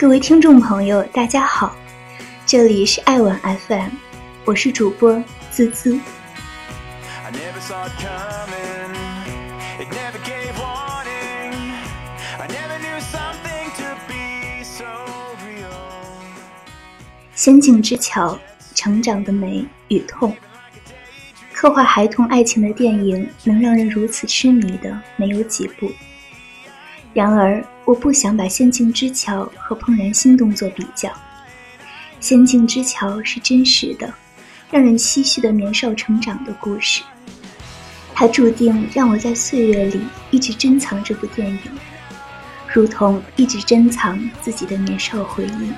各位听众朋友，大家好，这里是爱晚 FM，我是主播滋滋。仙境之桥，成长的美与痛，刻画孩童爱情的电影，能让人如此痴迷的没有几部。然而，我不想把《仙境之桥》和《怦然心动》做比较，《仙境之桥》是真实的，让人唏嘘的年少成长的故事。它注定让我在岁月里一直珍藏这部电影，如同一直珍藏自己的年少回忆。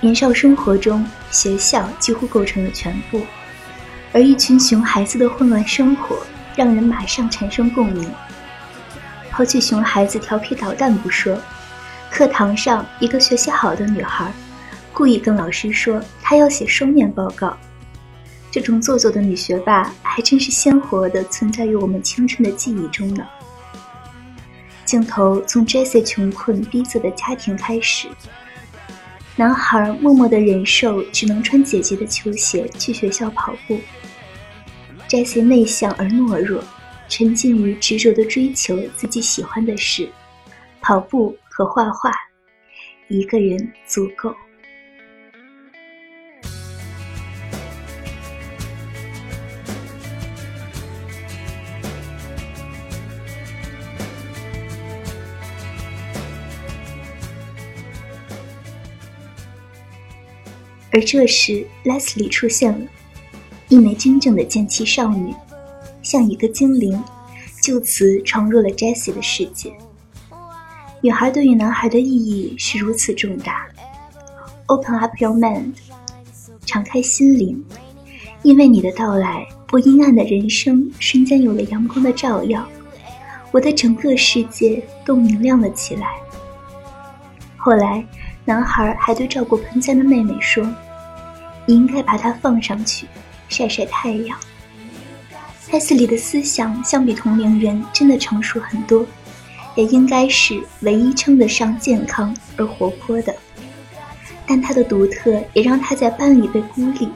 年少生活中，学校几乎构成了全部，而一群熊孩子的混乱生活，让人马上产生共鸣。抛去熊孩子调皮捣蛋不说，课堂上一个学习好的女孩，故意跟老师说她要写双面报告。这种做作的女学霸，还真是鲜活的存在于我们青春的记忆中呢。镜头从 Jessie 穷困逼仄的家庭开始，男孩默默的忍受只能穿姐姐的球鞋去学校跑步。Jessie 内向而懦弱。沉浸于执着的追求自己喜欢的事，跑步和画画，一个人足够。而这时，Leslie 出现了，一枚真正的剑气少女。像一个精灵，就此闯入了 Jessie 的世界。女孩对于男孩的意义是如此重大。Open up your mind，敞开心灵，因为你的到来，我阴暗的人生瞬间有了阳光的照耀，我的整个世界都明亮了起来。后来，男孩还对照顾盆栽的妹妹说：“你应该把它放上去，晒晒太阳。”泰斯里的思想相比同龄人真的成熟很多，也应该是唯一称得上健康而活泼的。但他的独特也让他在班里被孤立。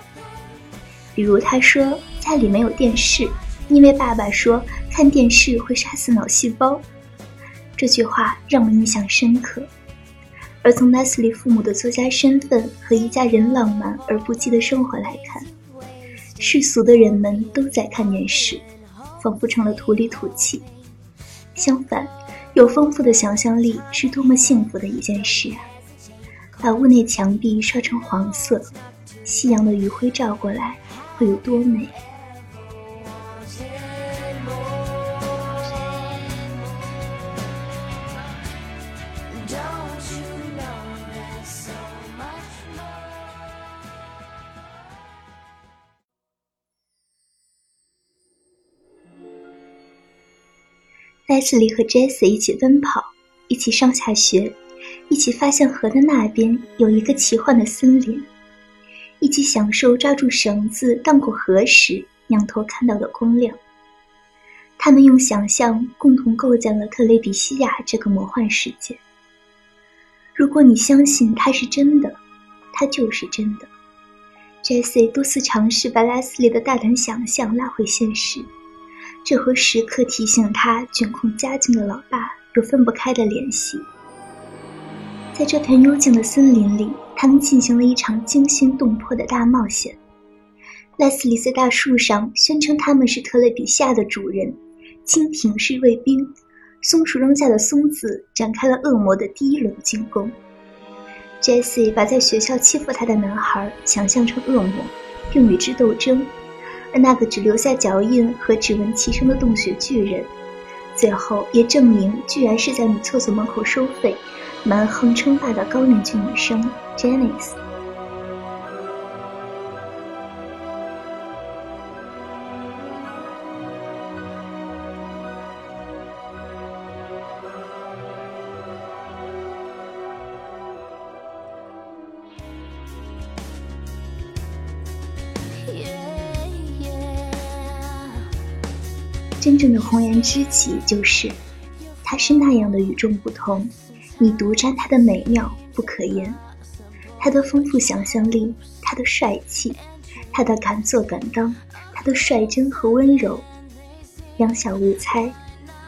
比如他说家里没有电视，因为爸爸说看电视会杀死脑细胞。这句话让我印象深刻。而从莱斯利父母的作家身份和一家人浪漫而不羁的生活来看。世俗的人们都在看电视，仿佛成了土里土气。相反，有丰富的想象力是多么幸福的一件事啊！把屋内墙壁刷成黄色，夕阳的余晖照过来，会有多美？莱斯利和杰西一起奔跑，一起上下学，一起发现河的那边有一个奇幻的森林，一起享受抓住绳子荡过河时仰头看到的光亮。他们用想象共同构建了特雷比西亚这个魔幻世界。如果你相信它是真的，它就是真的。杰西多次尝试把莱斯利的大胆想象拉回现实。这和时刻提醒他卷控家境的老爸有分不开的联系。在这片幽静的森林里，他们进行了一场惊心动魄的大冒险。莱斯利在大树上宣称他们是特雷比夏的主人，蜻蜓是卫兵，松树扔下的松子展开了恶魔的第一轮进攻。Jessie 把在学校欺负他的男孩想象成恶魔，并与之斗争。那个只留下脚印和指纹齐声的洞穴巨人，最后也证明，居然是在女厕所门口收费、蛮横称霸的高年级女生 Janice。真正的红颜知己就是，他是那样的与众不同，你独占他的美妙，不可言。他的丰富想象力，他的帅气，他的敢做敢当，他的率真和温柔，两小无猜，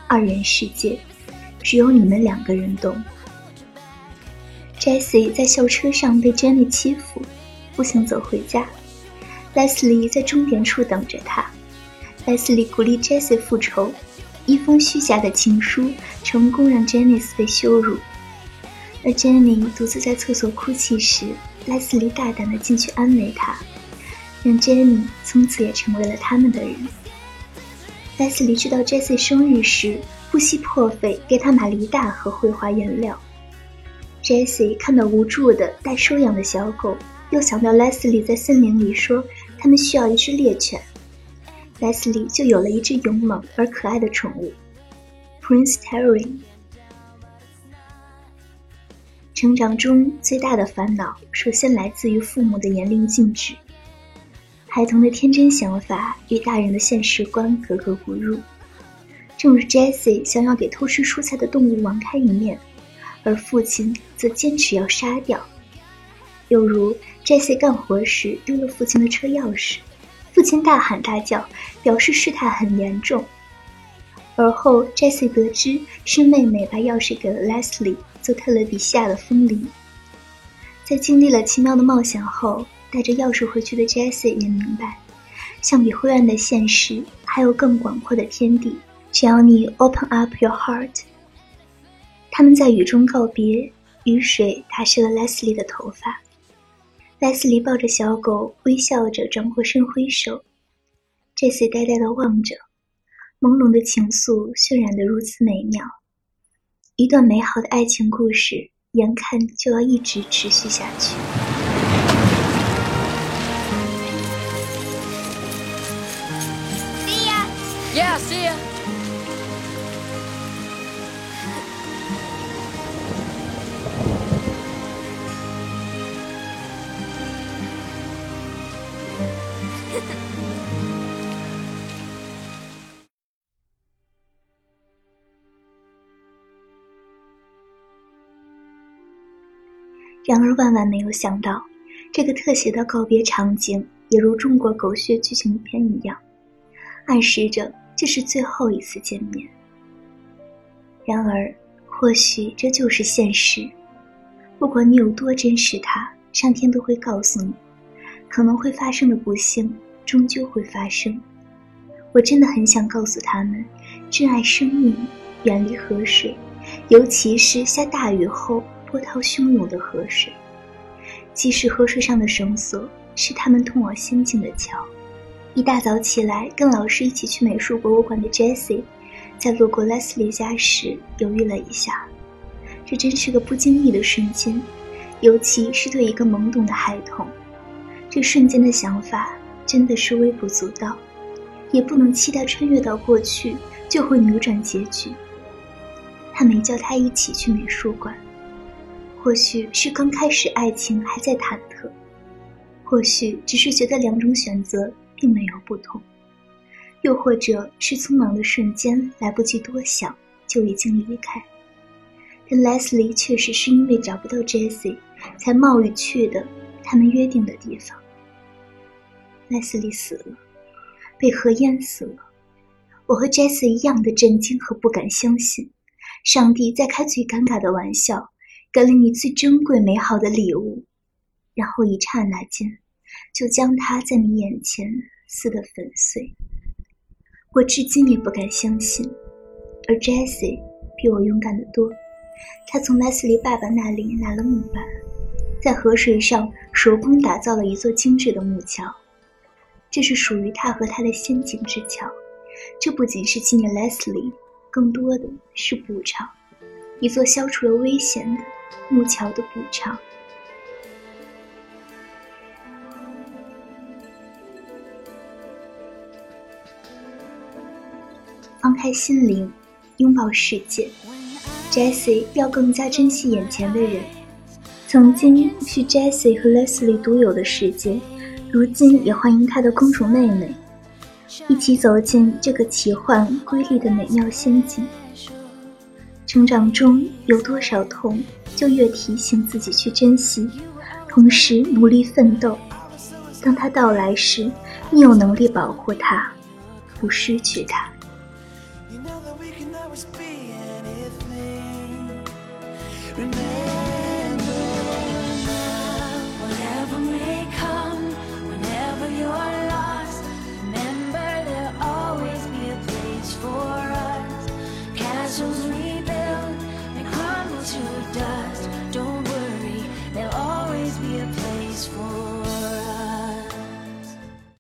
二人世界，只有你们两个人懂。Jessie 在校车上被 Jenny 欺负，不想走回家。Leslie 在终点处等着他。Leslie 鼓励 Jesse 复仇，一封虚假的情书成功让 Jenny 被羞辱。而 Jenny 独自在厕所哭泣时，莱斯利大胆地进去安慰她，让 Jenny 从此也成为了他们的人。莱斯利知道 Jesse 生日时，不惜破费给她买了一大盒绘画颜料。Jesse 看到无助的待收养的小狗，又想到 Leslie 在森林里说他们需要一只猎犬，Leslie 就有了一只勇猛而可爱的宠物，Prince Terry。成长中最大的烦恼，首先来自于父母的严令禁止。孩童的天真想法与大人的现实观格格不入。正如 Jesse 想要给偷吃蔬菜的动物网开一面，而父亲则坚持要杀掉。又如 Jesse 干活时丢了父亲的车钥匙，父亲大喊大叫，表示事态很严重。而后 Jessie 得知是妹妹把钥匙给了 Leslie。做特勒比西亚的风铃，在经历了奇妙的冒险后，带着钥匙回去的 Jessie 也明白，相比灰暗的现实，还有更广阔的天地。只要你 open up your heart。他们在雨中告别，雨水打湿了 Leslie 的头发。Leslie 抱着小狗，微笑着转过身挥手。Jessie 呆呆地望着，朦胧的情愫渲染得如此美妙。一段美好的爱情故事，眼看就要一直持续下去。See ya. Yeah, see ya. 然而，万万没有想到，这个特写的告别场景也如中国狗血剧情片一样，暗示着这是最后一次见面。然而，或许这就是现实。不管你有多珍视它，上天都会告诉你，可能会发生的不幸终究会发生。我真的很想告诉他们，珍爱生命，远离河水，尤其是下大雨后。波涛汹涌的河水，即使河水上的绳索是他们通往仙境的桥。一大早起来，跟老师一起去美术博物馆的 Jessie，在路过 Leslie 家时犹豫了一下。这真是个不经意的瞬间，尤其是对一个懵懂的孩童，这瞬间的想法真的是微不足道，也不能期待穿越到过去就会扭转结局。他没叫他一起去美术馆。或许是刚开始，爱情还在忐忑；或许只是觉得两种选择并没有不同；又或者是匆忙的瞬间，来不及多想就已经离开。但 Leslie 确实是因为找不到 Jessie，才冒雨去的他们约定的地方。Leslie 死了，被河淹死了。我和 Jessie 一样的震惊和不敢相信，上帝在开最尴尬的玩笑。给了你最珍贵美好的礼物，然后一刹那间，就将它在你眼前撕得粉碎。我至今也不敢相信，而 Jessie 比我勇敢得多。他从莱斯利爸爸那里拿了木板，在河水上手工打造了一座精致的木桥。这是属于他和他的仙境之桥。这不仅是纪念 Leslie，更多的是补偿，一座消除了危险的。木桥的补偿。放开心灵，拥抱世界。Jessie 要更加珍惜眼前的人。曾经是 Jessie 和 Leslie 独有的世界，如今也欢迎她的公主妹妹，一起走进这个奇幻瑰丽的美妙仙境。成长中有多少痛，就越提醒自己去珍惜，同时努力奋斗。当它到来时，你有能力保护它，不失去它。